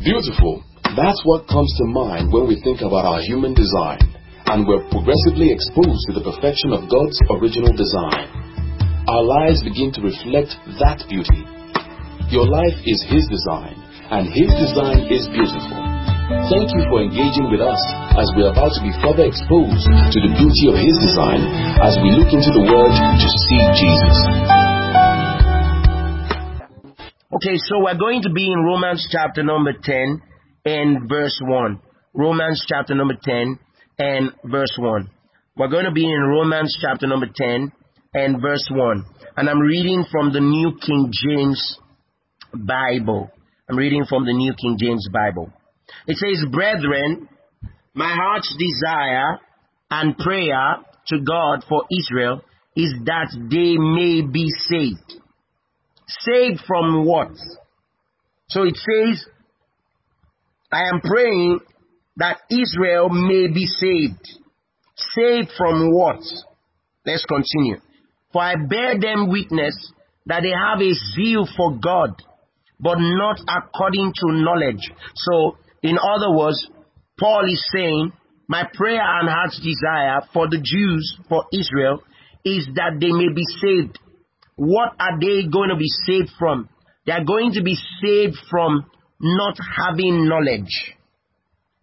Beautiful. That's what comes to mind when we think about our human design, and we're progressively exposed to the perfection of God's original design. Our lives begin to reflect that beauty. Your life is His design, and His design is beautiful. Thank you for engaging with us as we're about to be further exposed to the beauty of His design as we look into the Word to see Jesus. Okay, so we're going to be in Romans chapter number 10 and verse 1. Romans chapter number 10 and verse 1. We're going to be in Romans chapter number 10 and verse 1. And I'm reading from the New King James Bible. I'm reading from the New King James Bible. It says, Brethren, my heart's desire and prayer to God for Israel is that they may be saved. Saved from what? So it says, I am praying that Israel may be saved. Saved from what? Let's continue. For I bear them witness that they have a zeal for God, but not according to knowledge. So, in other words, Paul is saying, my prayer and heart's desire for the Jews, for Israel, is that they may be saved. What are they going to be saved from? They are going to be saved from not having knowledge.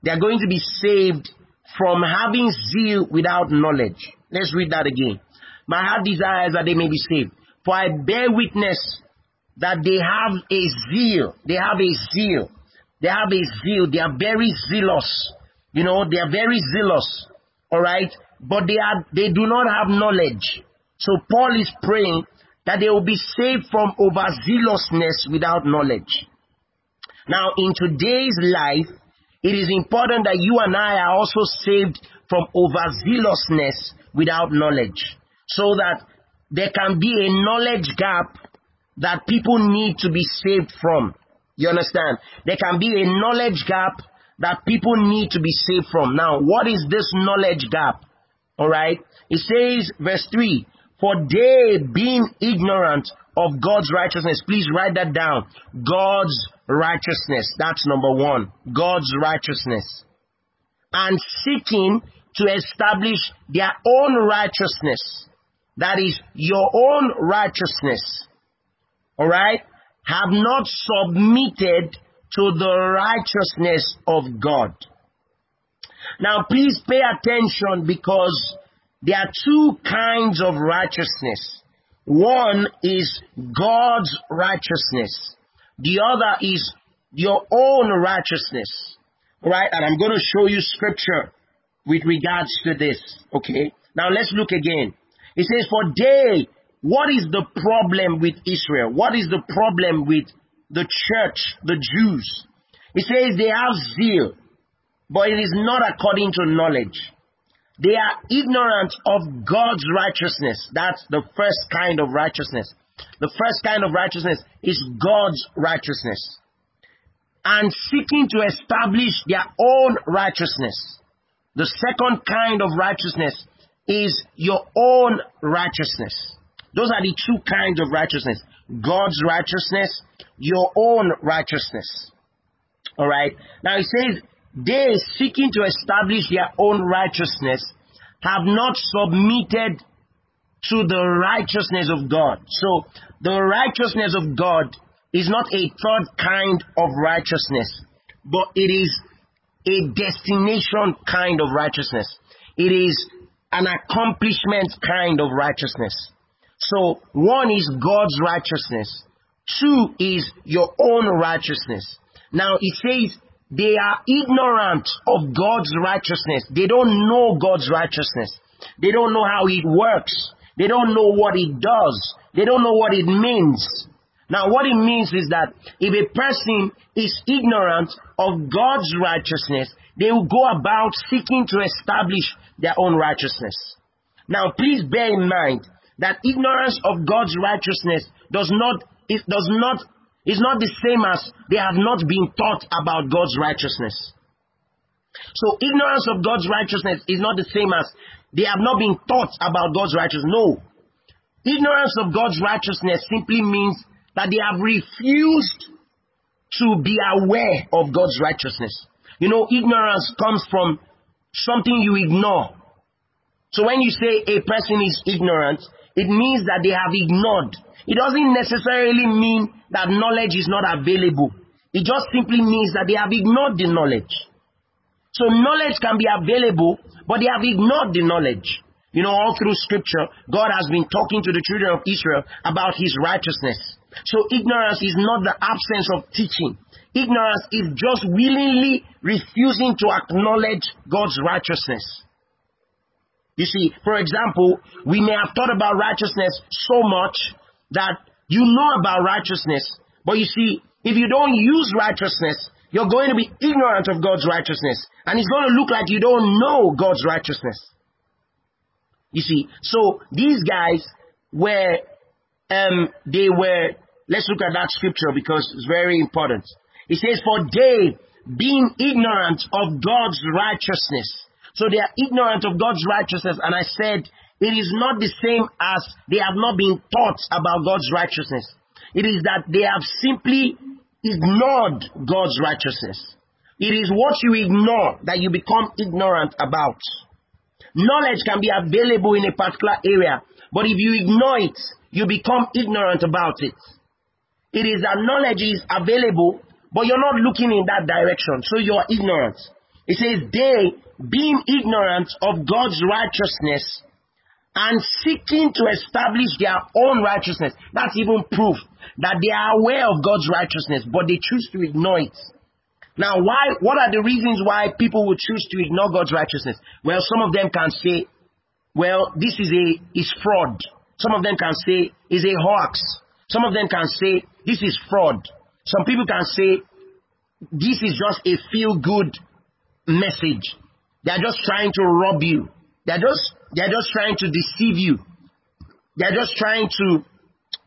They are going to be saved from having zeal without knowledge. Let's read that again. My heart desires that they may be saved. For I bear witness that they have a zeal. They have a zeal. They have a zeal. They are very zealous. You know, they are very zealous. Alright? But they are, they do not have knowledge. So Paul is praying that they will be saved from overzealousness without knowledge. Now, in today's life, it is important that you and I are also saved from overzealousness without knowledge. So that there can be a knowledge gap that people need to be saved from. You understand? There can be a knowledge gap that people need to be saved from. Now, what is this knowledge gap? Alright? It says, verse 3, For they being ignorant of God's righteousness, please write that down. God's righteousness. That's number one. God's righteousness. And seeking to establish their own righteousness. That is your own righteousness. Alright? Have not submitted to the righteousness of God. Now please pay attention because there are two kinds of righteousness. One is God's righteousness. The other is your own righteousness. Right? And I'm going to show you scripture with regards to this. Okay? Now let's look again. It says, for they, what is the problem with Israel? What is the problem with the church, the Jews? It says they have zeal, but it is not according to knowledge. They are ignorant of God's righteousness. That's the first kind of righteousness. The first kind of righteousness is God's righteousness. And seeking to establish their own righteousness. The second kind of righteousness is your own righteousness. Those are the two kinds of righteousness. God's righteousness, your own righteousness. Alright? Now he says, they seeking to establish their own righteousness have not submitted to the righteousness of God. So the righteousness of God is not a third kind of righteousness, but it is a destination kind of righteousness. It is an accomplishment kind of righteousness. So one is God's righteousness. Two is your own righteousness. Now it says they are ignorant of God's righteousness. They don't know God's righteousness. They don't know how it works. They don't know what it does. They don't know what it means. Now, what it means is that if a person is ignorant of God's righteousness, they will go about seeking to establish their own righteousness. Now, please bear in mind that ignorance of God's righteousness does not, it does not, is not the same as they have not been taught about God's righteousness. So ignorance of God's righteousness is not the same as they have not been taught about God's righteousness. No. Ignorance of God's righteousness simply means that they have refused to be aware of God's righteousness. You know, ignorance comes from something you ignore. So when you say a person is ignorant, it means that they have ignored. It doesn't necessarily mean that knowledge is not available. It just simply means that they have ignored the knowledge. So knowledge can be available, but they have ignored the knowledge. You know, all through scripture, God has been talking to the children of Israel about his righteousness. So ignorance is not the absence of teaching. Ignorance is just willingly refusing to acknowledge God's righteousness. You see, for example, we may have thought about righteousness so much that you know about righteousness, but you see, if you don't use righteousness, you're going to be ignorant of God's righteousness. And it's going to look like you don't know God's righteousness. You see, so these guys were, um, they were, let's look at that scripture because it's very important. It says, for they, being ignorant of God's righteousness. So they are ignorant of God's righteousness. And I said, it is not the same as they have not been taught about God's righteousness. It is that they have simply ignored God's righteousness. It is what you ignore that you become ignorant about. Knowledge can be available in a particular area, but if you ignore it, you become ignorant about it. It is that knowledge is available, but you're not looking in that direction, so you're ignorant. It says, they, being ignorant of God's righteousness, and seeking to establish their own righteousness. That's even proof that they are aware of God's righteousness, but they choose to ignore it. Now, why, what are the reasons why people would choose to ignore God's righteousness? Well, some of them can say, well, this is a, is fraud. Some of them can say, is a hoax. Some of them can say, this is fraud. Some people can say, this is just a feel good message. They're just trying to rob you. They're just they're just trying to deceive you. They're just trying to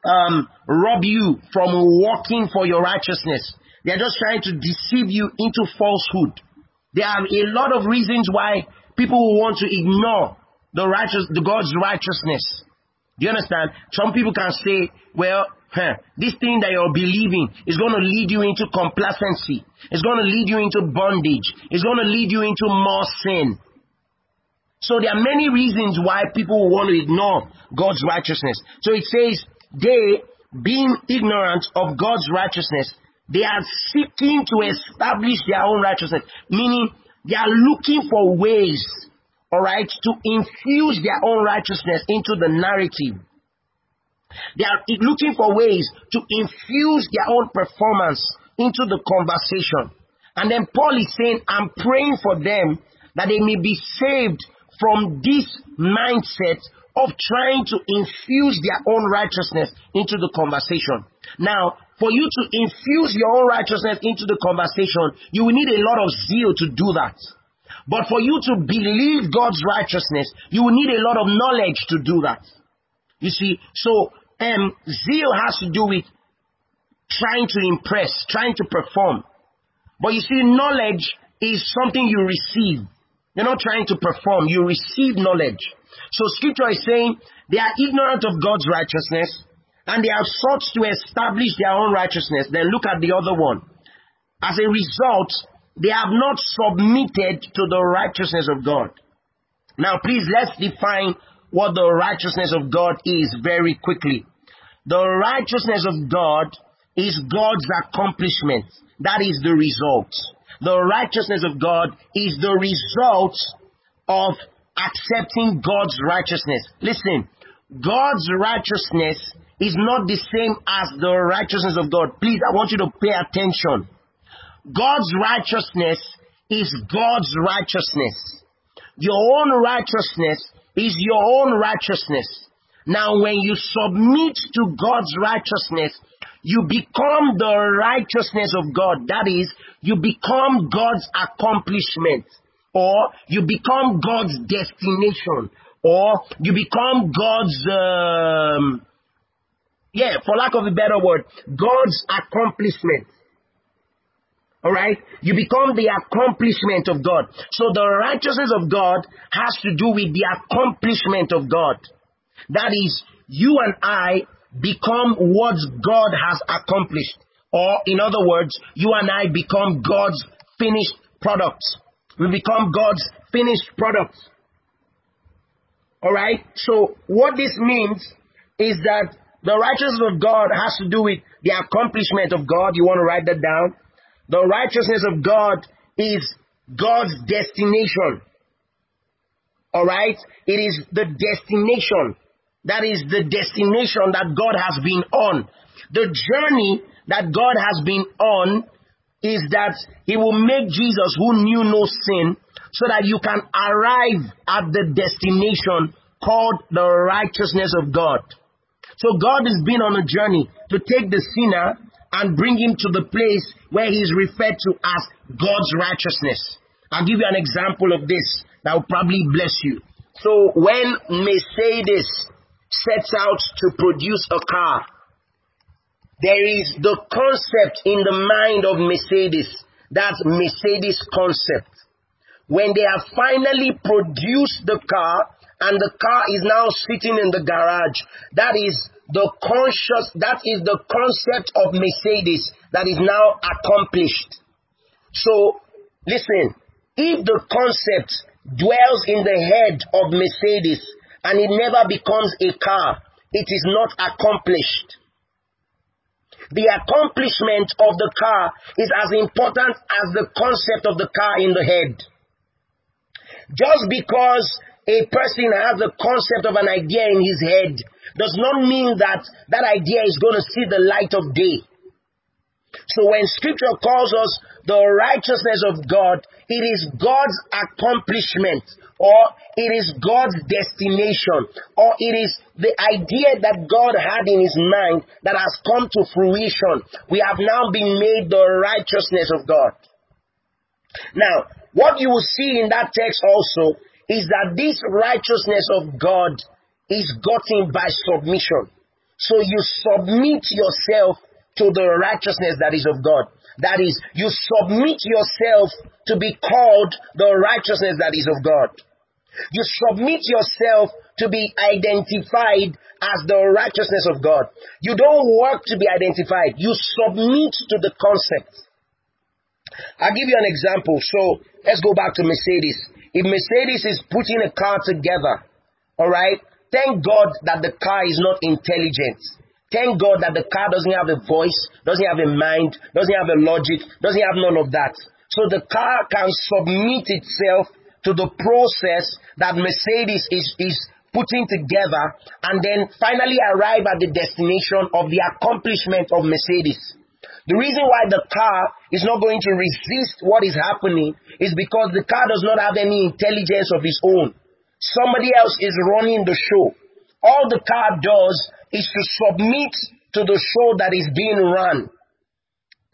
um, rob you from walking for your righteousness. They're just trying to deceive you into falsehood. There are a lot of reasons why people will want to ignore the righteous, the God's righteousness. Do you understand? Some people can say, well, huh, this thing that you're believing is going to lead you into complacency. It's going to lead you into bondage. It's going to lead you into more sin. So there are many reasons why people want to ignore God's righteousness. So it says, they, being ignorant of God's righteousness, they are seeking to establish their own righteousness, meaning they are looking for ways, alright, to infuse their own righteousness into the narrative. They are looking for ways to infuse their own performance into the conversation. And then Paul is saying, I'm praying for them that they may be saved from this mindset of trying to infuse their own righteousness into the conversation. Now, for you to infuse your own righteousness into the conversation, you will need a lot of zeal to do that. But for you to believe God's righteousness, you will need a lot of knowledge to do that. You see, so um, zeal has to do with trying to impress, trying to perform. But you see, knowledge is something you receive. You're not trying to perform. You receive knowledge. So scripture is saying they are ignorant of God's righteousness and they have sought to establish their own righteousness. Then look at the other one. As a result, they have not submitted to the righteousness of God. Now please let's define what the righteousness of God is very quickly. The righteousness of God is God's accomplishment. That is the result the righteousness of God is the result of accepting God's righteousness. Listen, God's righteousness is not the same as the righteousness of God. Please, I want you to pay attention. God's righteousness is God's righteousness. Your own righteousness is your own righteousness. Now, when you submit to God's righteousness, you become the righteousness of God. That is, you become God's accomplishment, or you become God's destination, or you become God's, um, yeah, for lack of a better word, God's accomplishment. Alright? You become the accomplishment of God. So the righteousness of God has to do with the accomplishment of God. That is, you and I become what God has accomplished. Or, in other words, you and I become God's finished products. We become God's finished products. Alright? So, what this means is that the righteousness of God has to do with the accomplishment of God. You want to write that down? The righteousness of God is God's destination. Alright? It is the destination. That is the destination that God has been on. The journey that God has been on is that He will make Jesus who knew no sin so that you can arrive at the destination called the righteousness of God. So God has been on a journey to take the sinner and bring him to the place where he is referred to as God's righteousness. I'll give you an example of this that will probably bless you. So when Mercedes sets out to produce a car, there is the concept in the mind of Mercedes. That's Mercedes concept. When they have finally produced the car and the car is now sitting in the garage, that is the conscious, that is the concept of Mercedes that is now accomplished. So, listen, if the concept dwells in the head of Mercedes and it never becomes a car, it is not accomplished. The accomplishment of the car is as important as the concept of the car in the head. Just because a person has the concept of an idea in his head does not mean that that idea is going to see the light of day. So when scripture calls us the righteousness of God, it is God's accomplishment or it is God's destination or it is the idea that God had in his mind that has come to fruition. We have now been made the righteousness of God. Now, what you will see in that text also is that this righteousness of God is gotten by submission. So you submit yourself to the righteousness that is of God. That is, you submit yourself to be called the righteousness that is of God. You submit yourself to be identified as the righteousness of God. You don't work to be identified. You submit to the concept. I'll give you an example. So let's go back to Mercedes. If Mercedes is putting a car together, all right, thank God that the car is not intelligent. Thank God that the car doesn't have a voice, doesn't have a mind, doesn't have a logic, doesn't have none of that. So the car can submit itself to the process that Mercedes is, is putting together and then finally arrive at the destination of the accomplishment of Mercedes. The reason why the car is not going to resist what is happening is because the car does not have any intelligence of its own. Somebody else is running the show. All the car does is to submit to the show that is being run.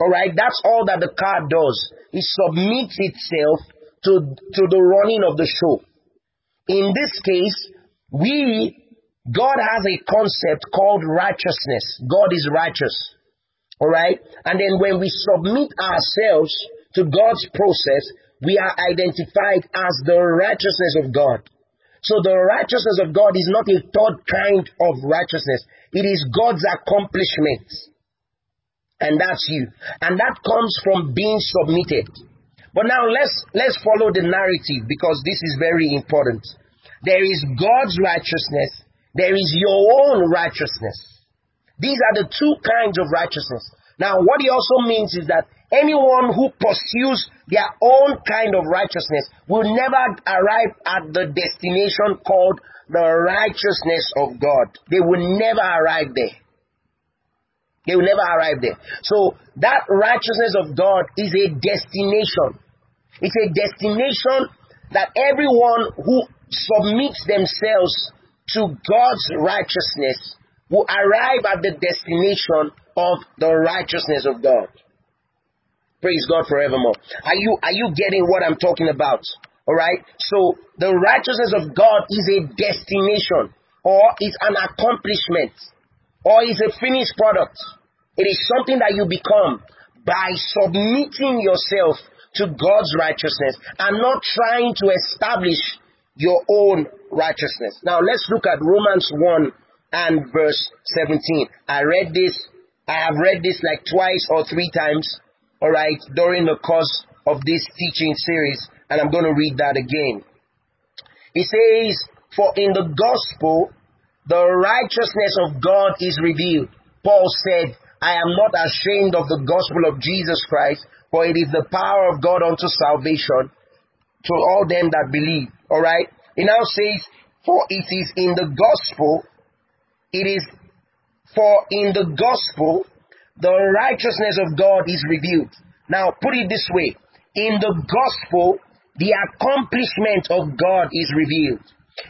Alright, that's all that the car does. It submits itself to, to the running of the show. In this case, we, God has a concept called righteousness. God is righteous. Alright? And then when we submit ourselves to God's process, we are identified as the righteousness of God. So the righteousness of God is not a third kind of righteousness. It is God's accomplishment. And that's you. And that comes from being submitted. But now let's, let's follow the narrative because this is very important. There is God's righteousness. There is your own righteousness. These are the two kinds of righteousness. Now, what he also means is that anyone who pursues their own kind of righteousness will never arrive at the destination called the righteousness of God. They will never arrive there. They will never arrive there. So that righteousness of God is a destination. It's a destination that everyone who submits themselves to God's righteousness will arrive at the destination of the righteousness of God. Praise God forevermore. Are you, are you getting what I'm talking about? Alright? So, the righteousness of God is a destination, or is an accomplishment, or is a finished product. It is something that you become by submitting yourself to God's righteousness and not trying to establish your own righteousness. Now let's look at Romans 1 and verse 17. I read this I have read this like twice or three times, alright, during the course of this teaching series, and I'm going to read that again. He says, For in the gospel, the righteousness of God is revealed. Paul said, I am not ashamed of the gospel of Jesus Christ, for it is the power of God unto salvation to all them that believe. Alright? He now says, For it is in the gospel, it is for in the gospel, the righteousness of God is revealed. Now, put it this way. In the gospel, the accomplishment of God is revealed.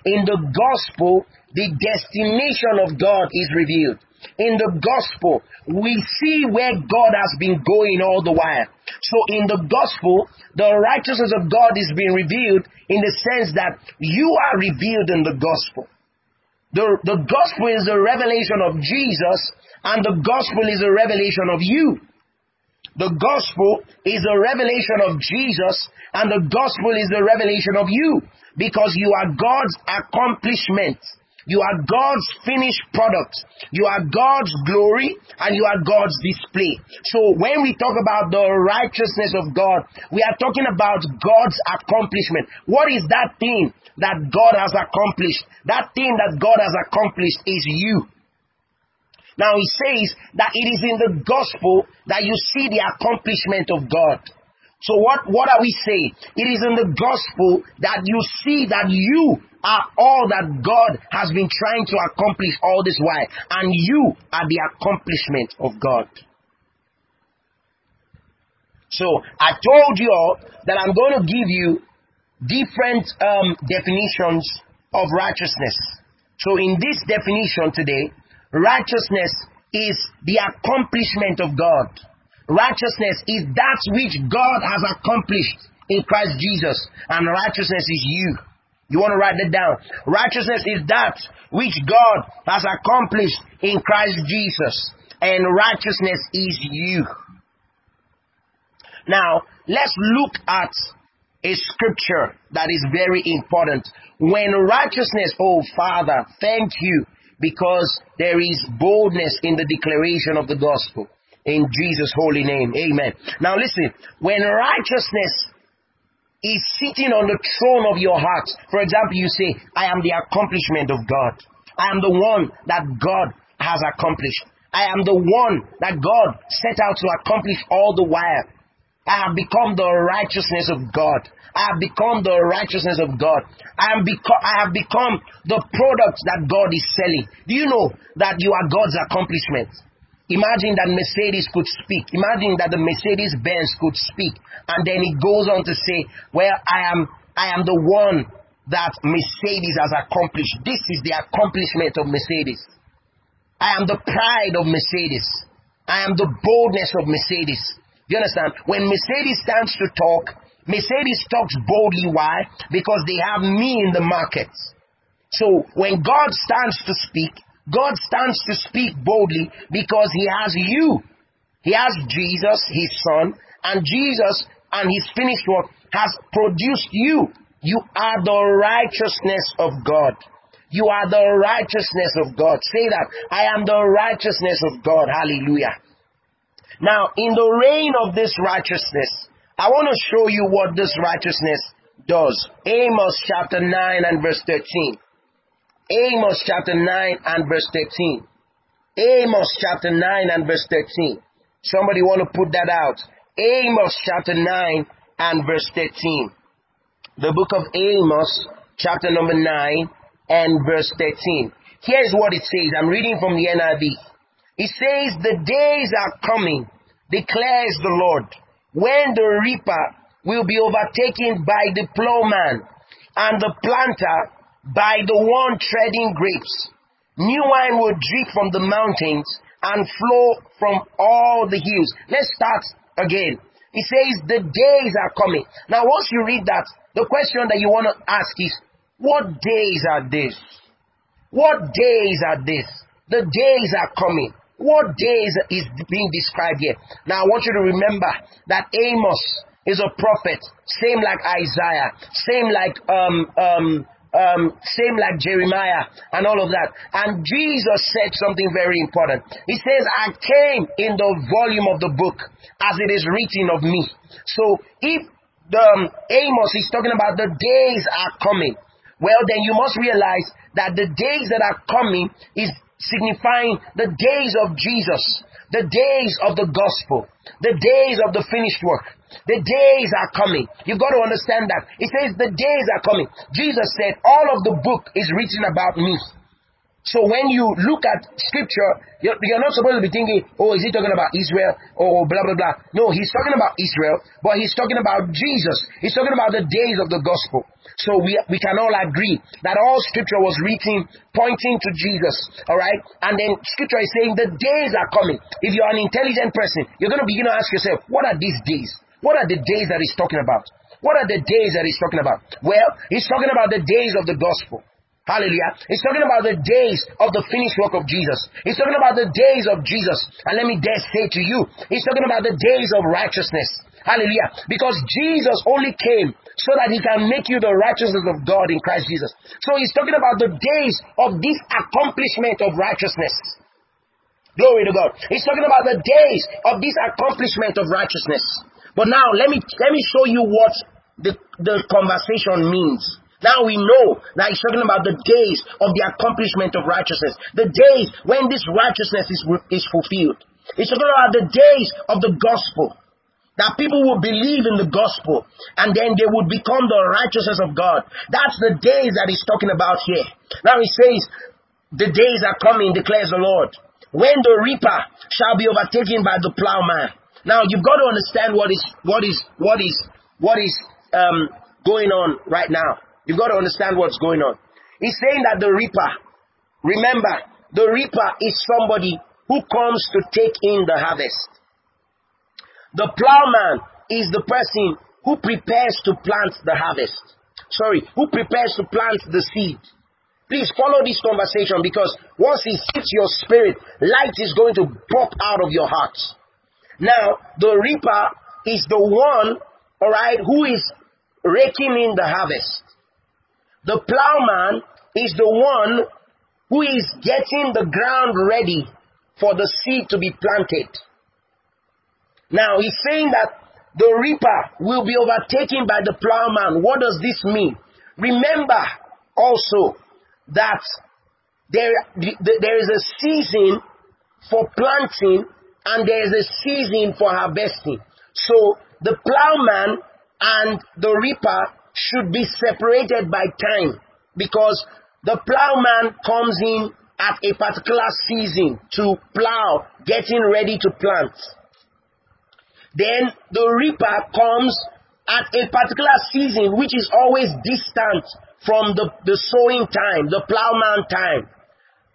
In the gospel, the destination of God is revealed. In the gospel, we see where God has been going all the while. So in the gospel, the righteousness of God is being revealed in the sense that you are revealed in the gospel. The, the gospel is a revelation of Jesus and the gospel is a revelation of you. The gospel is a revelation of Jesus and the gospel is a revelation of you because you are God's accomplishment. You are God's finished product. You are God's glory and you are God's display. So when we talk about the righteousness of God, we are talking about God's accomplishment. What is that thing that God has accomplished? That thing that God has accomplished is you. Now he says that it is in the gospel that you see the accomplishment of God. So what, what are we saying? It is in the gospel that you see that you are all that God has been trying to accomplish all this while, and you are the accomplishment of God. So I told you all that I'm going to give you different um, definitions of righteousness. So in this definition today, righteousness is the accomplishment of God. Righteousness is that which God has accomplished in Christ Jesus, and righteousness is you. You want to write that down. Righteousness is that which God has accomplished in Christ Jesus. And righteousness is you. Now, let's look at a scripture that is very important. When righteousness, oh Father, thank you because there is boldness in the declaration of the gospel. In Jesus' holy name. Amen. Now listen, when righteousness is sitting on the throne of your heart. For example, you say, I am the accomplishment of God. I am the one that God has accomplished. I am the one that God set out to accomplish all the while. I have become the righteousness of God. I have become the righteousness of God. I, am beco- I have become the product that God is selling. Do you know that you are God's accomplishment? Imagine that Mercedes could speak. Imagine that the Mercedes Benz could speak. And then it goes on to say, well, I am, I am the one that Mercedes has accomplished. This is the accomplishment of Mercedes. I am the pride of Mercedes. I am the boldness of Mercedes. You understand? When Mercedes stands to talk, Mercedes talks boldly. Why? Because they have me in the market. So when God stands to speak, God stands to speak boldly because he has you. He has Jesus, his son, and Jesus and his finished work has produced you. You are the righteousness of God. You are the righteousness of God. Say that. I am the righteousness of God. Hallelujah. Now, in the reign of this righteousness, I want to show you what this righteousness does. Amos chapter 9 and verse 13. Amos chapter 9 and verse 13. Amos chapter 9 and verse 13. Somebody want to put that out. Amos chapter 9 and verse 13. The book of Amos chapter number 9 and verse 13. Here's what it says. I'm reading from the NIV. It says, the days are coming, declares the Lord, when the reaper will be overtaken by the plowman and the planter by the one treading grapes. New wine will drip from the mountains and flow from all the hills. Let's start again. He says the days are coming. Now once you read that, the question that you want to ask is, what days are this? What days are this? The days are coming. What days is being described here? Now I want you to remember that Amos is a prophet, same like Isaiah, same like um, um, um, same like Jeremiah and all of that. And Jesus said something very important. He says, I came in the volume of the book as it is written of me. So if the um, Amos is talking about the days are coming, well then you must realize that the days that are coming is signifying the days of Jesus, the days of the gospel, the days of the finished work. The days are coming. You've got to understand that. It says the days are coming. Jesus said, all of the book is written about me. So when you look at scripture, you're, you're, not supposed to be thinking, oh, is he talking about Israel or blah, blah, blah. No, he's talking about Israel, but he's talking about Jesus. He's talking about the days of the gospel. So we, we can all agree that all scripture was written pointing to Jesus. All right. And then scripture is saying the days are coming. If you're an intelligent person, you're going to begin to ask yourself, what are these days? What are the days that he's talking about? What are the days that he's talking about? Well, he's talking about the days of the gospel. Hallelujah. He's talking about the days of the finished work of Jesus. He's talking about the days of Jesus. And let me dare say to you, he's talking about the days of righteousness. Hallelujah. Because Jesus only came so that he can make you the righteousness of God in Christ Jesus. So he's talking about the days of this accomplishment of righteousness. Glory to God. He's talking about the days of this accomplishment of righteousness. But now let me let me show you what the, the conversation means. Now we know that he's talking about the days of the accomplishment of righteousness, the days when this righteousness is, is fulfilled. He's talking about the days of the gospel. That people will believe in the gospel and then they would become the righteousness of God. That's the days that he's talking about here. Now he says, the days are coming, declares the Lord, when the reaper shall be overtaken by the plowman. Now you've got to understand what is, what is, what is, what is, um, going on right now. You've got to understand what's going on. He's saying that the reaper, remember, the reaper is somebody who comes to take in the harvest. The plowman is the person who prepares to plant the harvest. Sorry, who prepares to plant the seed. Please follow this conversation because once it hits your spirit, light is going to pop out of your heart. Now, the reaper is the one, alright, who is raking in the harvest. The plowman is the one who is getting the ground ready for the seed to be planted. Now he's saying that the reaper will be overtaken by the plowman. What does this mean? Remember also that there, there is a season for planting and there is a season for harvesting. So the plowman and the reaper should be separated by time because the plowman comes in at a particular season to plow, getting ready to plant. Then the reaper comes at a particular season which is always distant from the, the sowing time, the plowman time.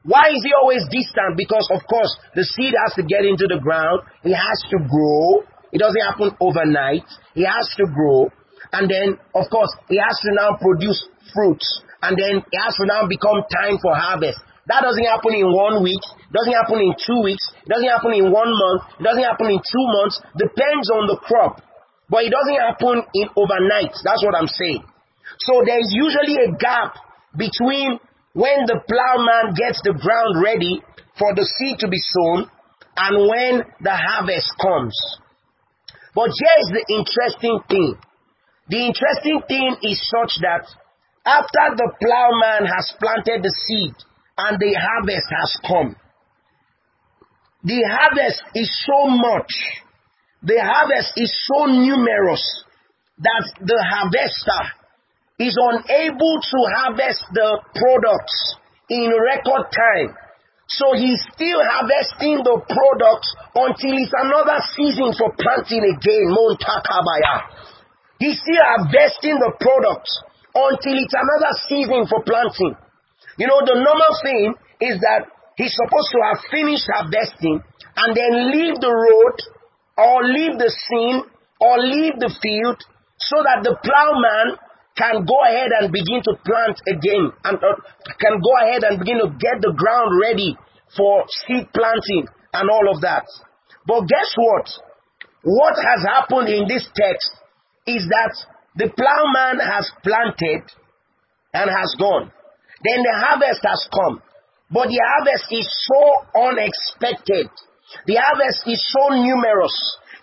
Why is he always distant? Because of course the seed has to get into the ground, it has to grow. It doesn't happen overnight. It has to grow. And then, of course, it has to now produce fruits. And then it has to now become time for harvest. That doesn't happen in one week, doesn't happen in two weeks, it doesn't happen in one month, it doesn't happen in two months, depends on the crop. But it doesn't happen in overnight. That's what I'm saying. So there is usually a gap between when the plowman gets the ground ready for the seed to be sown and when the harvest comes. But here's the interesting thing. The interesting thing is such that after the plowman has planted the seed and the harvest has come, the harvest is so much, the harvest is so numerous that the harvester is unable to harvest the products in record time. So he's still harvesting the products until it's another season for planting again. Montakabaya. He's still harvesting the products until it's another season for planting. You know, the normal thing is that he's supposed to have finished harvesting and then leave the road or leave the scene or leave the field so that the plowman can go ahead and begin to plant again and uh, can go ahead and begin to get the ground ready for seed planting and all of that. But guess what? What has happened in this text is that the plowman has planted and has gone. Then the harvest has come. But the harvest is so unexpected. The harvest is so numerous.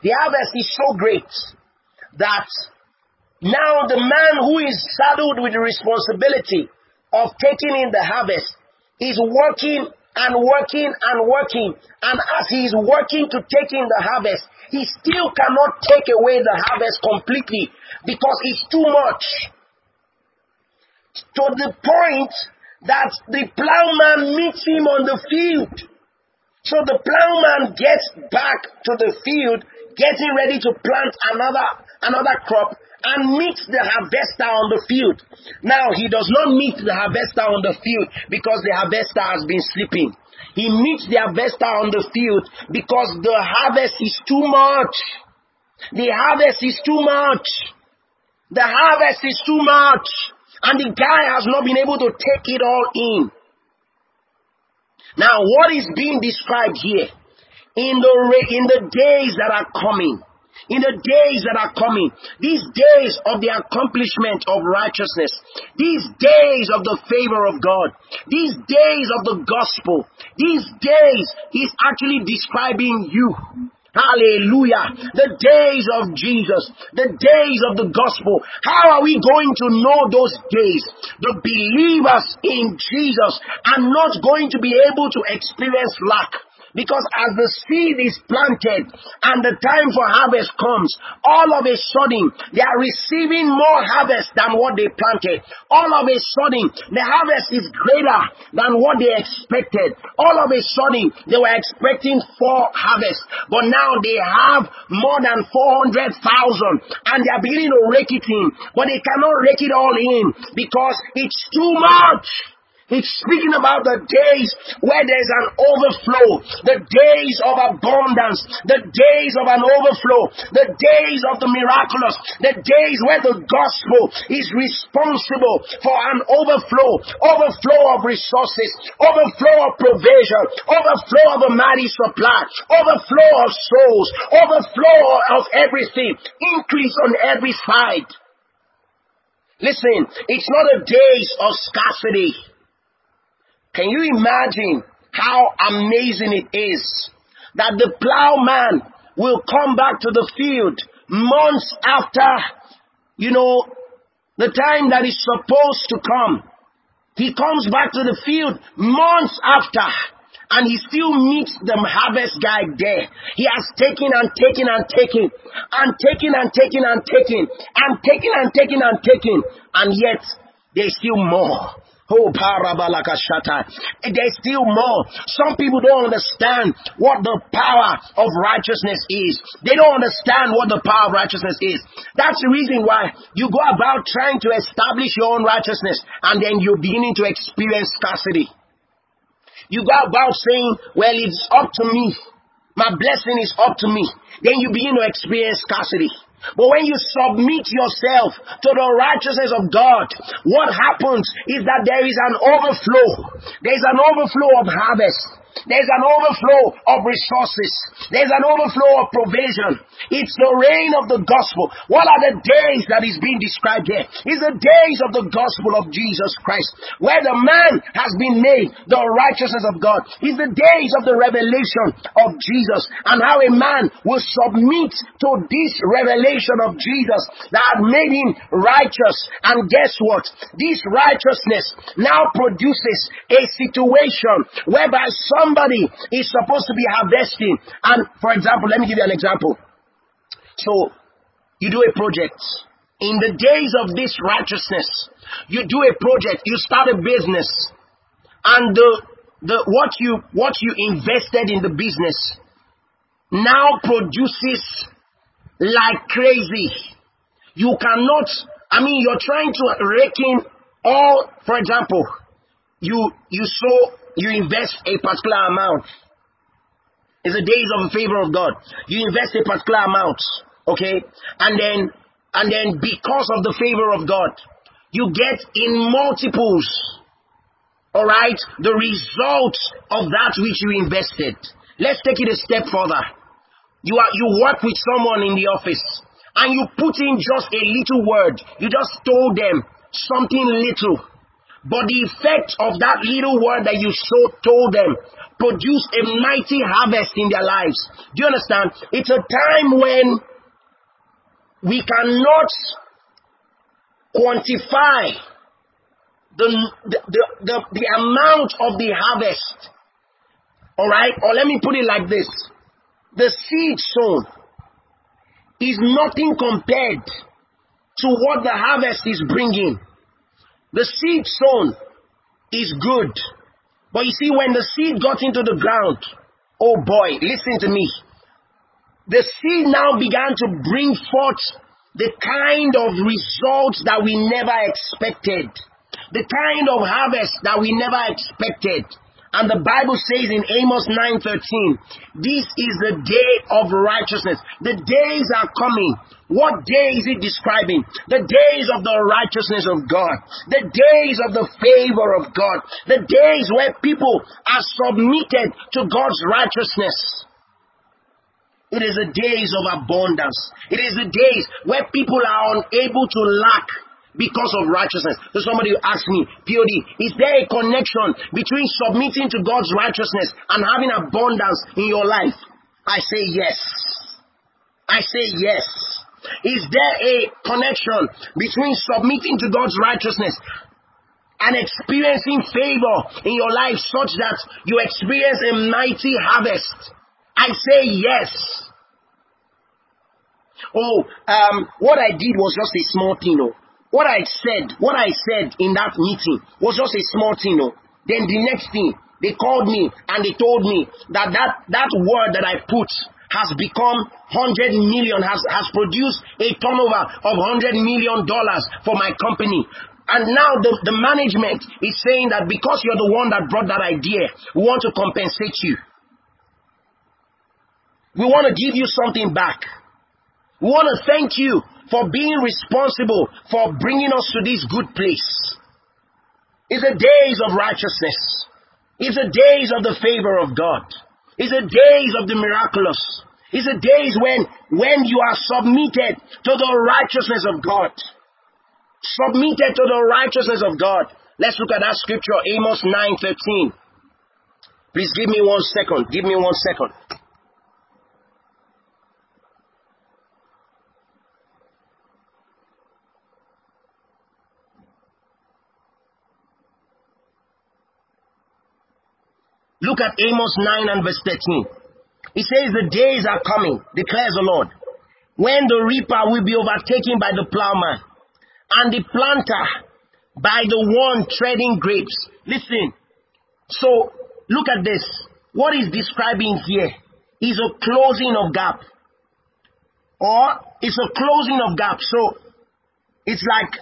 The harvest is so great that now the man who is saddled with the responsibility of taking in the harvest is working and working and working. And as he is working to take in the harvest, he still cannot take away the harvest completely because it's too much. To the point that the plowman meets him on the field. So the plowman gets back to the field, getting ready to plant another, another crop and meets the harvester on the field. Now he does not meet the harvester on the field because the harvester has been sleeping. He meets the harvester on the field because the harvest is too much. The harvest is too much. The harvest is too much. And the guy has not been able to take it all in. Now, what is being described here? In the, in the days that are coming, in the days that are coming, these days of the accomplishment of righteousness, these days of the favor of God, these days of the gospel, these days He's actually describing you. Hallelujah. The days of Jesus, the days of the gospel. How are we going to know those days? The believers in Jesus are not going to be able to experience lack. Because as the seed is planted and the time for harvest comes, all of a sudden they are receiving more harvest than what they planted. All of a sudden the harvest is greater than what they expected. All of a sudden they were expecting four harvests, but now they have more than 400,000 and they are beginning to rake it in, but they cannot rake it all in because it's too much. He's speaking about the days where there's an overflow, the days of abundance, the days of an overflow, the days of the miraculous, the days where the gospel is responsible for an overflow, overflow of resources, overflow of provision, overflow of a mighty supply, overflow of souls, overflow of everything, increase on every side. Listen, it's not a days of scarcity. Can you imagine how amazing it is that the plowman will come back to the field months after, you know, the time that is supposed to come. He comes back to the field months after and he still meets the harvest guy there. He has taken and taken and taken and taken and taken and taken and taken and taken and taken and yet there's still more. Oh, parabalakashata. There's still more. Some people don't understand what the power of righteousness is. They don't understand what the power of righteousness is. That's the reason why you go about trying to establish your own righteousness and then you're beginning to experience scarcity. You go about saying, well, it's up to me. My blessing is up to me. Then you begin to experience scarcity. But when you submit yourself to the righteousness of God, what happens is that there is an overflow. There is an overflow of harvest. There's an overflow of resources. There's an overflow of provision. It's the reign of the gospel. What are the days that is being described here? It's the days of the gospel of Jesus Christ, where the man has been made the righteousness of God. It's the days of the revelation of Jesus and how a man will submit to this revelation of Jesus that made him righteous. And guess what? This righteousness now produces a situation whereby some somebody is supposed to be harvesting. And for example, let me give you an example. So you do a project. In the days of this righteousness, you do a project, you start a business, and the, the what you what you invested in the business now produces like crazy. You cannot, I mean, you're trying to rake in all, for example, you you sow you invest a particular amount. It's the days of the favor of God. You invest a particular amount, okay? And then, and then because of the favor of God, you get in multiples, alright, the results of that which you invested. Let's take it a step further. You are, you work with someone in the office and you put in just a little word. You just told them something little But the effect of that little word that you so told them produced a mighty harvest in their lives. Do you understand? It's a time when we cannot quantify the, the, the, the, the amount of the harvest. Alright? Or let me put it like this. The seed sown is nothing compared to what the harvest is bringing. The seed sown is good. But you see, when the seed got into the ground, oh boy, listen to me. The seed now began to bring forth the kind of results that we never expected. The kind of harvest that we never expected. And the Bible says in Amos 9:13, this is the day of righteousness. The days are coming. What day is it describing? The days of the righteousness of God. The days of the favor of God. The days where people are submitted to God's righteousness. It is the days of abundance. It is the days where people are unable to lack because of righteousness. So somebody asked me, POD, is there a connection between submitting to God's righteousness and having abundance in your life? I say yes. I say yes. Is there a connection between submitting to God's righteousness and experiencing favor in your life such that you experience a mighty harvest? I say yes. Oh, um, what I did was just a small thing. Oh. What I said, what I said in that meeting was just a small thing. No? Then the next thing, they called me and they told me that that, that word that I put has become 100 million, has, has produced a turnover of 100 million dollars for my company. And now the, the management is saying that because you're the one that brought that idea, we want to compensate you. We want to give you something back. We want to thank you for being responsible for bringing us to this good place. It's the days of righteousness. It's the days of the favor of God. It's the days of the miraculous. It's the days when, when you are submitted to the righteousness of God. Submitted to the righteousness of God. Let's look at that scripture, Amos 9:13. Please give me one second. Give me one second. Look at Amos 9 and verse 13. It says, The days are coming, declares the Lord, when the reaper will be overtaken by the plowman, and the planter by the one treading grapes. Listen. So, look at this. What is describing here is a closing of gap. Or it's a closing of gap. So, it's like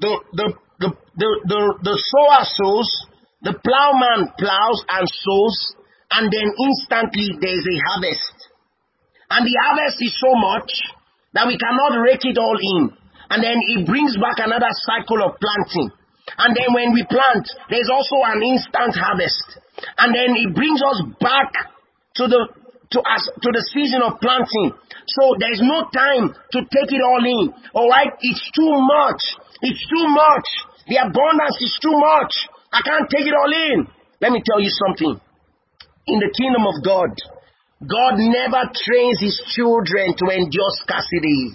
the, the, the, the, the, the sower sows, the plowman plows and sows, and then instantly there is a harvest. And the harvest is so much that we cannot rake it all in. And then it brings back another cycle of planting. And then when we plant, there's also an instant harvest. And then it brings us back to the to us to the season of planting. So there's no time to take it all in. Alright? It's too much. It's too much. The abundance is too much. I can't take it all in. Let me tell you something. In the kingdom of God, God never trains his children to endure scarcity.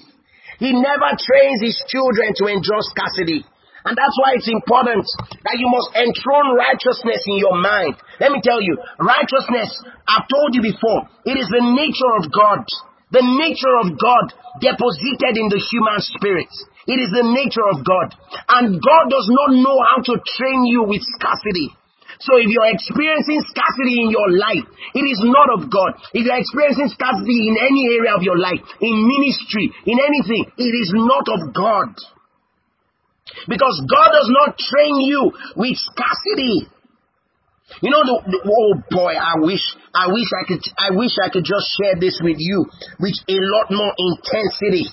He never trains his children to endure scarcity. And that's why it's important that you must enthrone righteousness in your mind. Let me tell you, righteousness, I've told you before, it is the nature of God. The nature of God deposited in the human spirit. It is the nature of God. And God does not know how to train you with scarcity. So if you're experiencing scarcity in your life, it is not of God. If you're experiencing scarcity in any area of your life, in ministry, in anything, it is not of God. Because God does not train you with scarcity. You know, the, the, oh boy, I wish, I wish I could, I wish I could just share this with you with a lot more intensity.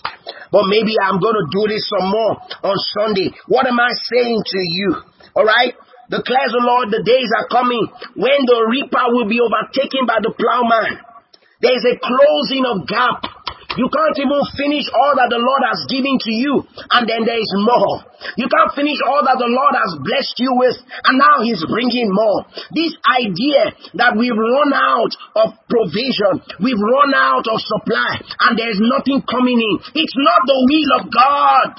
But maybe I'm going to do this some more on Sunday. What am I saying to you? All right. Declares the Lord, the days are coming when the reaper will be overtaken by the plowman. There is a closing of gap You can't even finish all that the Lord has given to you, and then there is more. You can't finish all that the Lord has blessed you with, and now He's bringing more. This idea that we've run out of provision, we've run out of supply, and there's nothing coming in. It's not the will of God.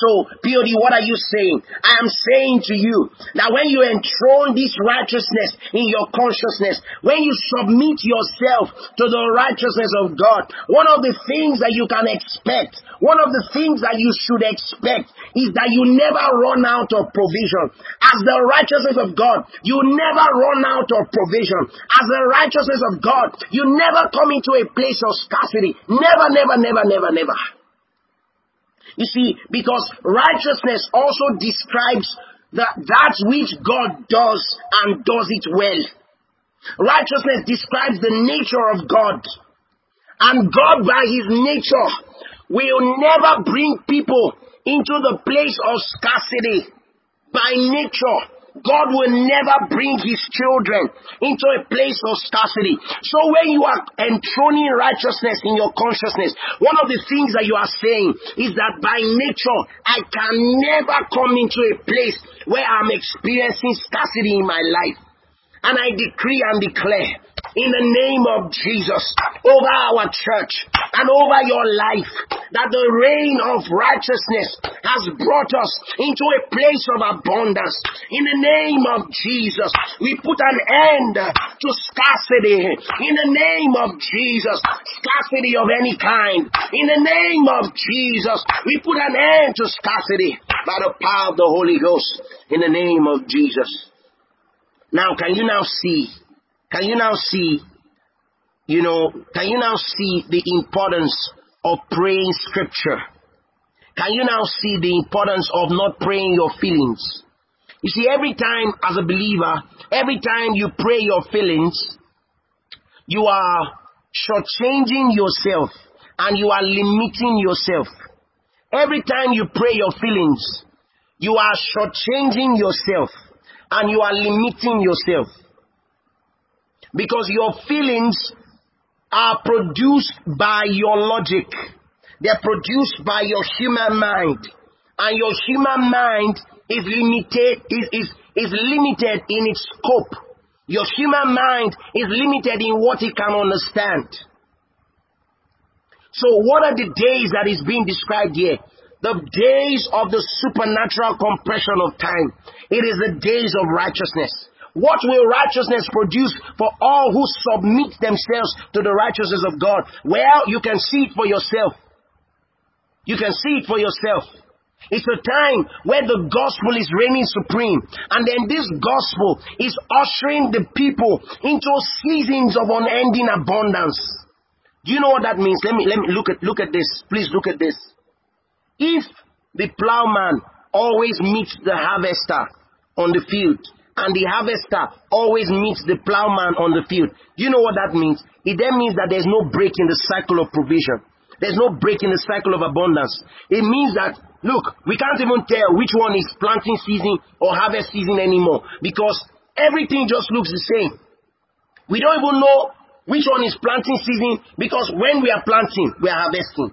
So, POD, what are you saying? I am saying to you that when you enthrone this righteousness in your consciousness, when you submit yourself to the righteousness of God, one of the things that you can expect, one of the things that you should expect is that you never run out of provision. As the righteousness of God, you never run out of provision. As the righteousness of God, you never come into a place of scarcity. Never, never, never, never, never. You see, because righteousness also describes that, that which God does and does it well. Righteousness describes the nature of God. And God by his nature will never bring people into the place of scarcity. By nature, God will never bring his children into a place of scarcity. So when you are enthroning righteousness in your consciousness, one of the things that you are saying is that by nature, I can never come into a place where I'm experiencing scarcity in my life. And I decree and declare in the name of Jesus over our church and over your life that the reign of righteousness has brought us into a place of abundance. In the name of Jesus, we put an end to scarcity. In the name of Jesus, scarcity of any kind. In the name of Jesus, we put an end to scarcity by the power of the Holy Ghost. In the name of Jesus. Now, can you now see? Can you now see? You know, can you now see the importance of praying scripture? Can you now see the importance of not praying your feelings? You see, every time as a believer, every time you pray your feelings, you are shortchanging yourself and you are limiting yourself. Every time you pray your feelings, you are shortchanging yourself and you are limiting yourself. Because your feelings are produced by your logic. They're produced by your human mind. And your human mind is limited, is, is, is limited in its scope. Your human mind is limited in what it can understand. So what are the days that is being described here? The days of the supernatural compression of time. It is the days of righteousness. What will righteousness produce for all who submit themselves to the righteousness of God? Well, you can see it for yourself. You can see it for yourself. It's a time where the gospel is reigning supreme. And then this gospel is ushering the people into seasons of unending abundance. Do you know what that means? Let me, let me look at, look at this. Please look at this. If the plowman always meets the harvester on the field, and the harvester always meets the plowman on the field, do you know what that means? It then means that there's no break in the cycle of provision. There's no break in the cycle of abundance. It means that, look, we can't even tell which one is planting season or harvest season anymore because everything just looks the same. We don't even know which one is planting season because when we are planting, we are harvesting.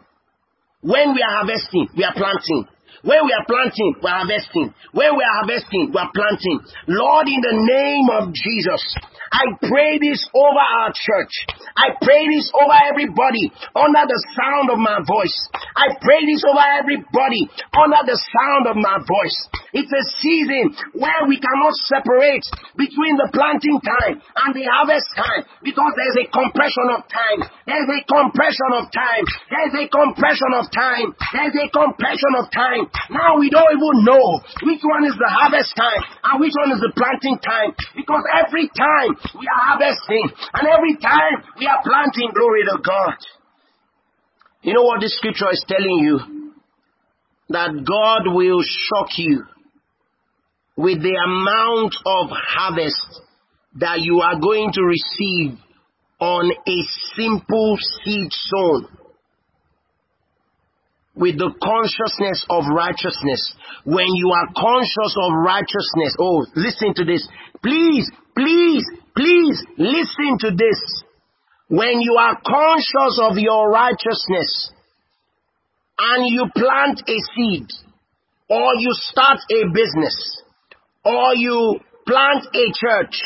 When we are harvesting, we are planting. When we are planting, we are harvesting. Where we are harvesting, we are planting. Lord, in the name of Jesus, I pray this over our church. I pray this over everybody under the sound of my voice. I pray this over everybody under the sound of my voice. It's a season where we cannot separate between the planting time and the harvest time because there's a compression of time. There's a compression of time. There's a compression of time. There's a compression of time. Now we don't even know which one is the harvest time and which one is the planting time because every time we are harvesting and every time we are planting glory to God. You know what this scripture is telling you? That God will shock you with the amount of harvest that you are going to receive on a simple seed sown with the consciousness of righteousness. When you are conscious of righteousness, oh, listen to this. Please, please, please listen to this. When you are conscious of your righteousness and you plant a seed or you start a business or you plant a church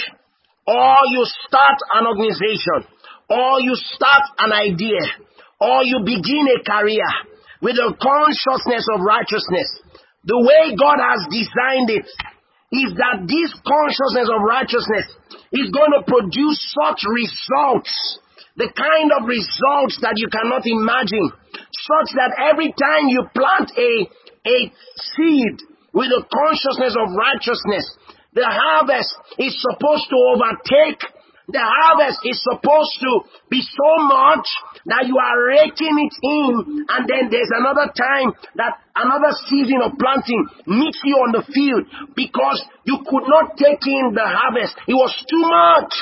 or you start an organization or you start an idea or you begin a career with a consciousness of righteousness, the way God has designed it is that this consciousness of righteousness is going to produce such results the kind of results that you cannot imagine, such that every time you plant a, a seed with a consciousness of righteousness, the harvest is supposed to overtake the harvest is supposed to be so much that you are raking it in and then there's another time that another season of planting meets you on the field because you could not take in the harvest. It was too much.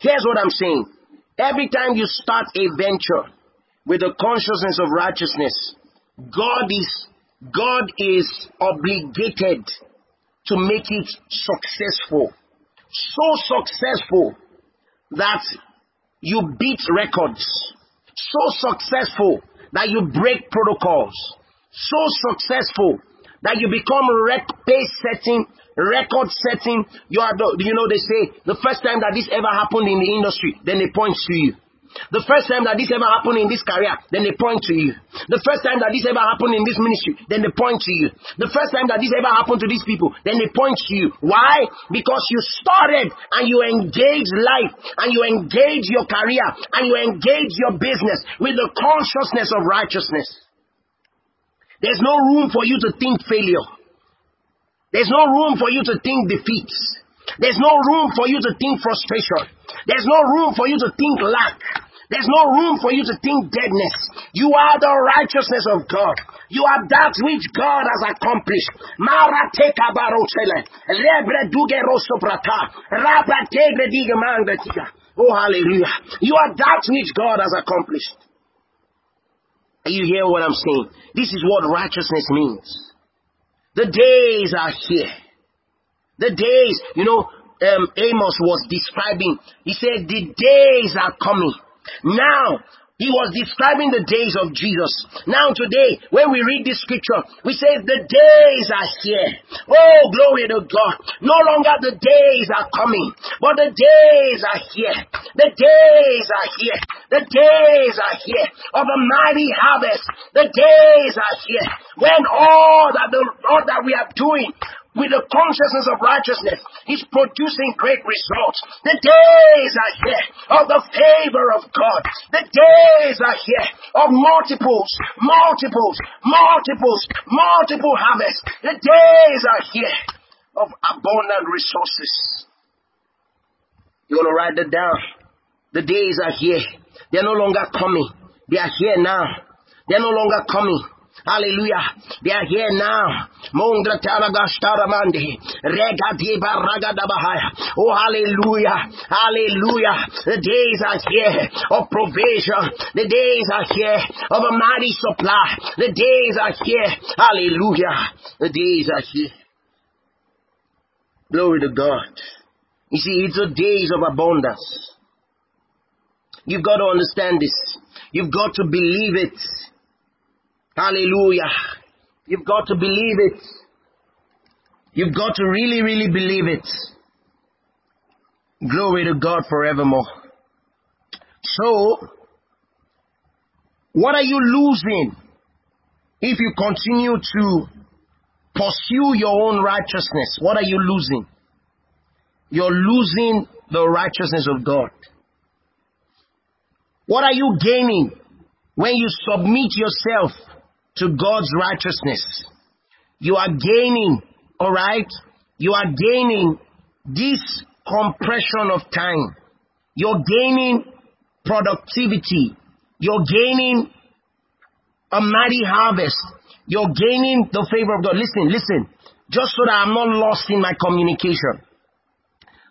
Here's what I'm saying. Every time you start a venture with the consciousness of righteousness, God is, God is obligated to make it successful. So successful that you beat records. So successful that you break protocols. So successful that you become rec- pace setting record setting. You are, the, you know, they say the first time that this ever happened in the industry, then they point to you. The first time that this ever happened in this career, then they point to you. The first time that this ever happened in this ministry, then they point to you. The first time that this ever happened to these people, then they point to you. Why? Because you started and you engage life and you engage your career and you engage your business with the consciousness of righteousness. There's no room for you to think failure. There's no room for you to think defeat. There's no room for you to think frustration. There's no room for you to think lack. There's no room for you to think deadness. You are the righteousness of God. You are that which God has accomplished. Oh, hallelujah. You are that which God has accomplished. Are You hear what I'm saying? This is what righteousness means. The days are here. The days, you know, um, Amos was describing, he said, the days are coming. Now, he was describing the days of Jesus. Now today, when we read this scripture, we say the days are here. Oh, glory to God. No longer the days are coming, but the days are here. The days are here. The days are here of a mighty harvest. The days are here when all that the all that we are doing with the consciousness of righteousness is producing great results. The days are here of the favor of God. The days are here of multiples, multiples, multiples, multiple harvests. The days are here of abundant resources. You want to write that down? The days are here. They're no longer coming. They are here now. They're no longer coming. Hallelujah. They are here now. Mondra Taragashtaramandi. Rega Deba Ragadabahaya. Oh, hallelujah. Hallelujah. The days are here of provision. The days are here of a mighty supply. The days are here. Hallelujah. The days are here. Glory to God. You see, it's the days of abundance. You've got to understand this. You've got to believe it. Hallelujah. You've got to believe it. You've got to really, really believe it. Glory to God forevermore. So, what are you losing if you continue to pursue your own righteousness? What are you losing? You're losing the righteousness of God. What are you gaining when you submit yourself to God's righteousness. You are gaining, alright? You are gaining this compression of time. You're gaining productivity. You're gaining a mighty harvest. You're gaining the favor of God. Listen, listen. Just so that I'm not lost in my communication.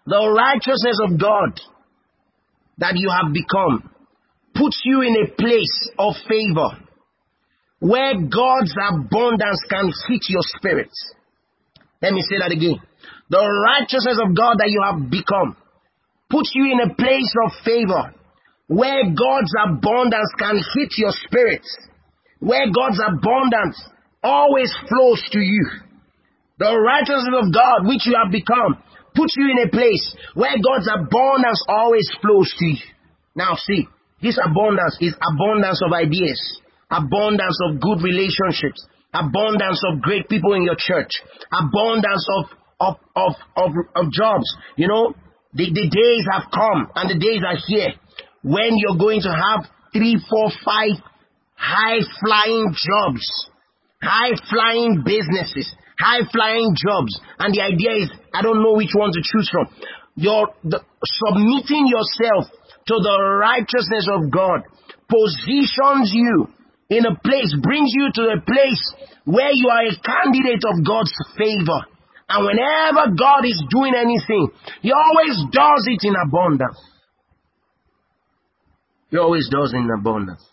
The righteousness of God that you have become puts you in a place of favor where God's abundance can hit your spirit. Let me say that again. The righteousness of God that you have become puts you in a place of favor where God's abundance can hit your spirit, where God's abundance always flows to you. The righteousness of God, which you have become, puts you in a place where God's abundance always flows to you. Now see, this abundance is abundance of ideas, abundance of good relationships, abundance of great people in your church, abundance of of of of, of jobs. You know, the, the days have come and the days are here when you're going to have three, four, five high flying jobs, high flying businesses, high flying jobs. And the idea is, I don't know which one to choose from. You're the, submitting yourself to the righteousness of God positions you in a place, brings you to a place where you are a candidate of God's favor. And whenever God is doing anything, He always does it in abundance. He always does in abundance.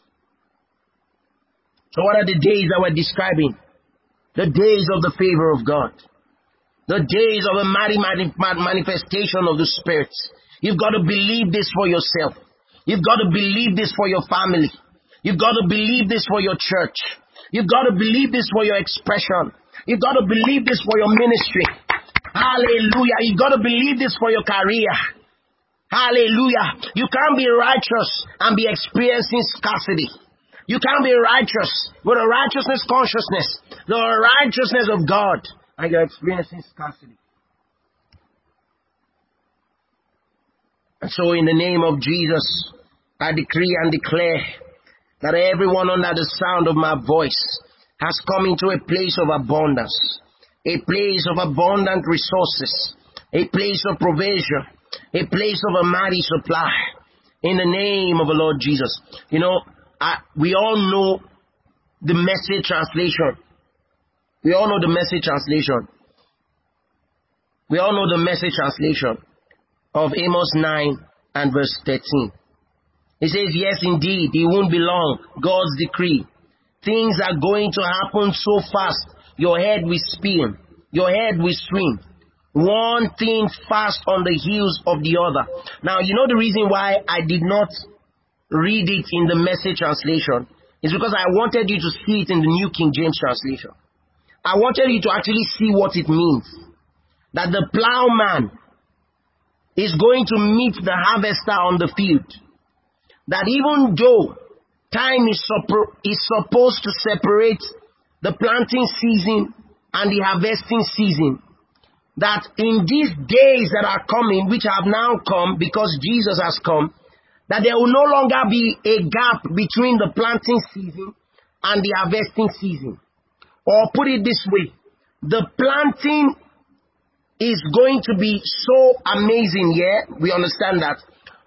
So what are the days that we're describing? The days of the favor of God. The days of a mighty manifestation of the Spirit. You've got to believe this for yourself. You've got to believe this for your family. You've got to believe this for your church. You've got to believe this for your expression. You've got to believe this for your ministry. Hallelujah. You've got to believe this for your career. Hallelujah. You can't be righteous and be experiencing scarcity. You can't be righteous with a righteousness consciousness, the righteousness of God, and you're experiencing scarcity. And so, in the name of Jesus, I decree and declare that everyone under the sound of my voice has come into a place of abundance, a place of abundant resources, a place of provision, a place of a mighty supply. In the name of the Lord Jesus. You know, I, we all know the message translation. We all know the message translation. We all know the message translation of Amos 9 and verse 13. It says, Yes, indeed, it won't be long. God's decree. Things are going to happen so fast. Your head will spin. Your head will swim. One thing fast on the heels of the other. Now, you know the reason why I did not read it in the message translation is because I wanted you to see it in the New King James translation. I wanted you to actually see what it means. That the plowman is going to meet the harvester on the field. That even though time is, is supposed to separate the planting season and the harvesting season, that in these days that are coming, which have now come because Jesus has come, that there will no longer be a gap between the planting season and the harvesting season. Or put it this way, the planting is going to be so amazing, yeah, we understand that.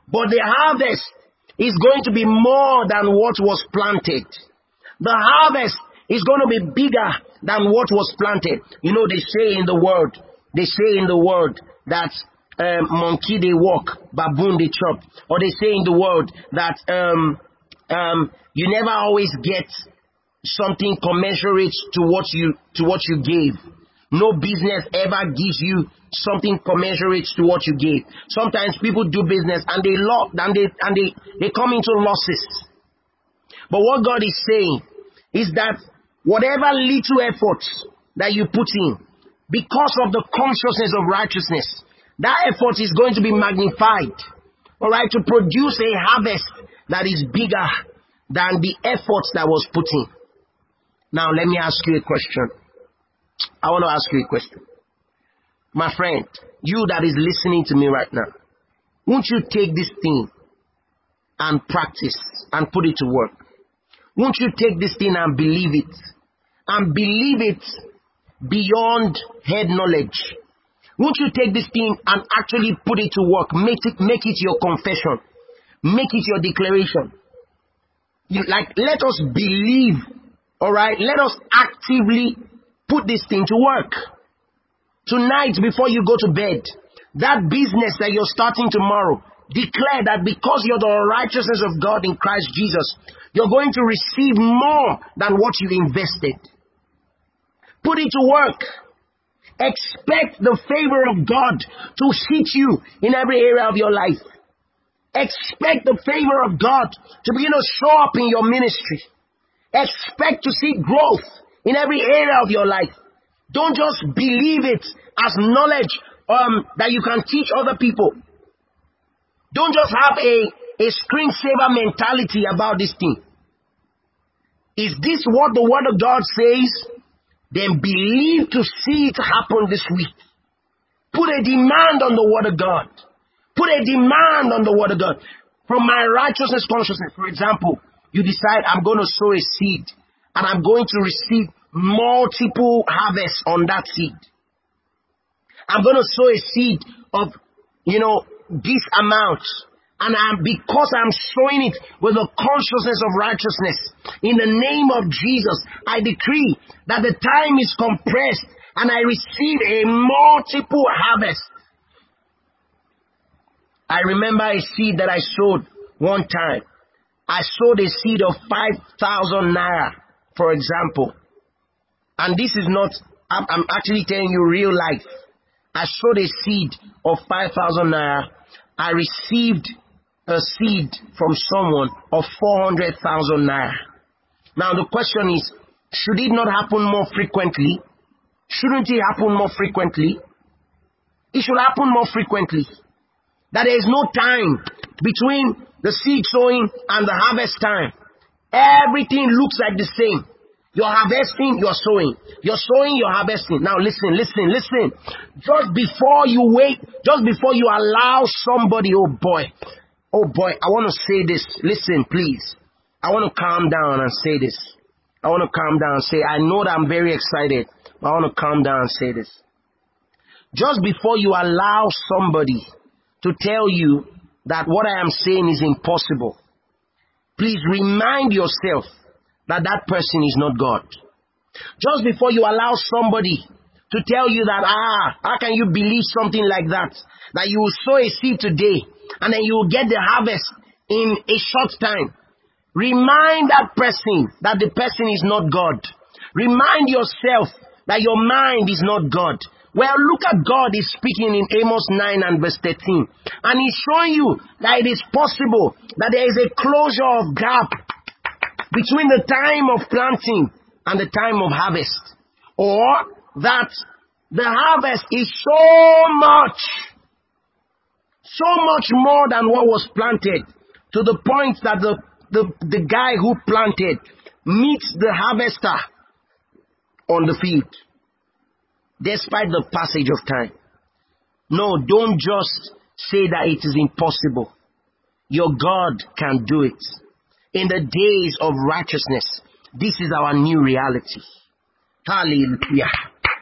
But the harvest is going to be more than what was planted. The harvest is going to be bigger than what was planted. You know, they say in the world, they say in the world that um, monkey they walk, baboon they chop. Or they say in the world that um, um, you never always get something commensurate to what you to what you gave. No business ever gives you something commensurate to what you gave. Sometimes people do business and they lock and they and they, they come into losses. But what God is saying is that whatever little efforts that you put in, because of the consciousness of righteousness, that effort is going to be magnified. All right, to produce a harvest that is bigger than the effort that was put in. Now, let me ask you a question. I want to ask you a question. My friend, you that is listening to me right now, won't you take this thing and practice and put it to work? Won't you take this thing and believe it? And believe it beyond head knowledge. Won't you take this thing and actually put it to work? Make it, make it your confession. Make it your declaration. You, like, let us believe, alright? Let us actively put this thing to work. Tonight, before you go to bed, that business that you're starting tomorrow, declare that because you're the righteousness of God in Christ Jesus, you're going to receive more than what you invested. Put it to work. Expect the favor of God to hit you in every area of your life. Expect the favor of God to begin to show up in your ministry. Expect to see growth in every area of your life. Don't just believe it as knowledge um, that you can teach other people. Don't just have a, a screensaver mentality about this thing. Is this what the Word of God says? Then believe to see it happen this week. Put a demand on the Word of God. Put a demand on the Word of God. From my righteousness consciousness, for example, you decide I'm going to sow a seed and I'm going to receive multiple harvests on that seed. I'm going to sow a seed of, you know, this amount. And I'm, because I'm sowing it with a consciousness of righteousness, in the name of Jesus, I decree that the time is compressed and I receive a multiple harvest. I remember a seed that I sowed one time. I sowed a seed of 5,000 naira, for example. And this is not, I'm, I'm actually telling you real life. I sowed a seed of 5,000 naira. I received a seed from someone of 400,000 naira. Now the question is, should it not happen more frequently? Shouldn't it happen more frequently? It should happen more frequently. That there is no time between the seed sowing and the harvest time. Everything looks like the same. You're harvesting, you're sowing. You're sowing, you're harvesting. Now listen, listen, listen. Just before you wait, just before you allow somebody, oh boy, oh boy, I want to say this. Listen, please. I want to calm down and say this. I want to calm down and say, I know that I'm very excited, but I want to calm down and say this. Just before you allow somebody to tell you that what I am saying is impossible, please remind yourself that that person is not God. Just before you allow somebody to tell you that, ah, how can you believe something like that? That you will sow a seed today and then you will get the harvest in a short time. Remind that person that the person is not God. Remind yourself that your mind is not God. Well, look at God is speaking in Amos 9 and verse 13. And he's showing you that it is possible that there is a closure of gap between the time of planting and the time of harvest. Or that the harvest is so much, so much more than what was planted to the point that the, the, the guy who planted meets the harvester on the field despite the passage of time. No, don't just say that it is impossible. Your God can do it in the days of righteousness. This is our new reality. Hallelujah.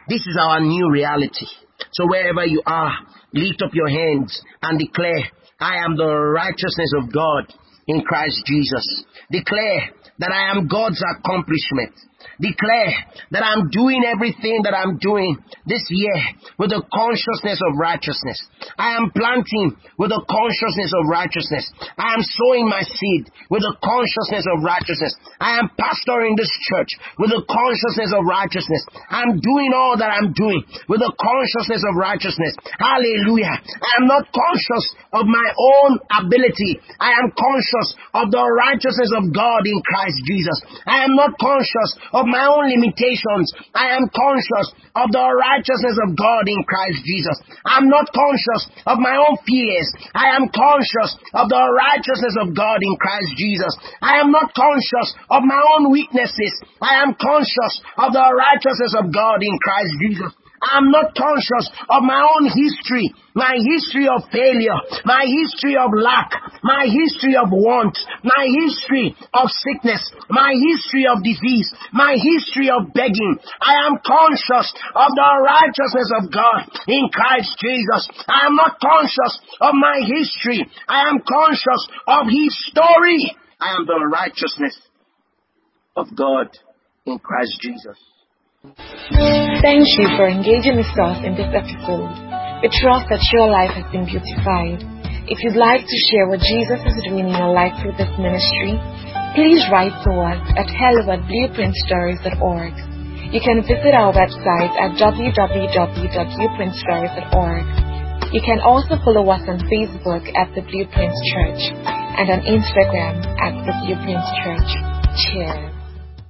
This is our new reality. So wherever you are, lift up your hands and declare, I am the righteousness of God in Christ Jesus. Declare that I am God's accomplishment declare that I'm doing everything that I'm doing this year with the consciousness of righteousness. I am planting with the consciousness of righteousness. I am sowing my seed with the consciousness of righteousness. I am pastoring this church with the consciousness of righteousness. I'm doing all that I'm doing with the consciousness of righteousness. Hallelujah. I am not conscious of my own ability. I am conscious of the righteousness of God in Christ Jesus. I am not conscious of my own limitations. I am conscious of the righteousness of God in Christ Jesus. I'm not conscious of my own fears. I am conscious of the righteousness of God in Christ Jesus. I am not conscious of my own weaknesses. I am conscious of the righteousness of God in Christ Jesus. I'm not conscious of my own history, my history of failure, my history of lack, my history of want, my history of sickness, my history of disease, my history of begging. I am conscious of the righteousness of God in Christ Jesus. I am not conscious of my history. I am conscious of His story. I am the righteousness of God in Christ Jesus. Thank you for engaging with us in this episode. We trust that your life has been beautified. If you'd like to share what Jesus is doing in your life through this ministry, please write to us at hello at blueprintstories.org. You can visit our website at www.theblueprintsstories.org. You can also follow us on Facebook at The Blueprint Church and on Instagram at The Blueprint Church. Cheers.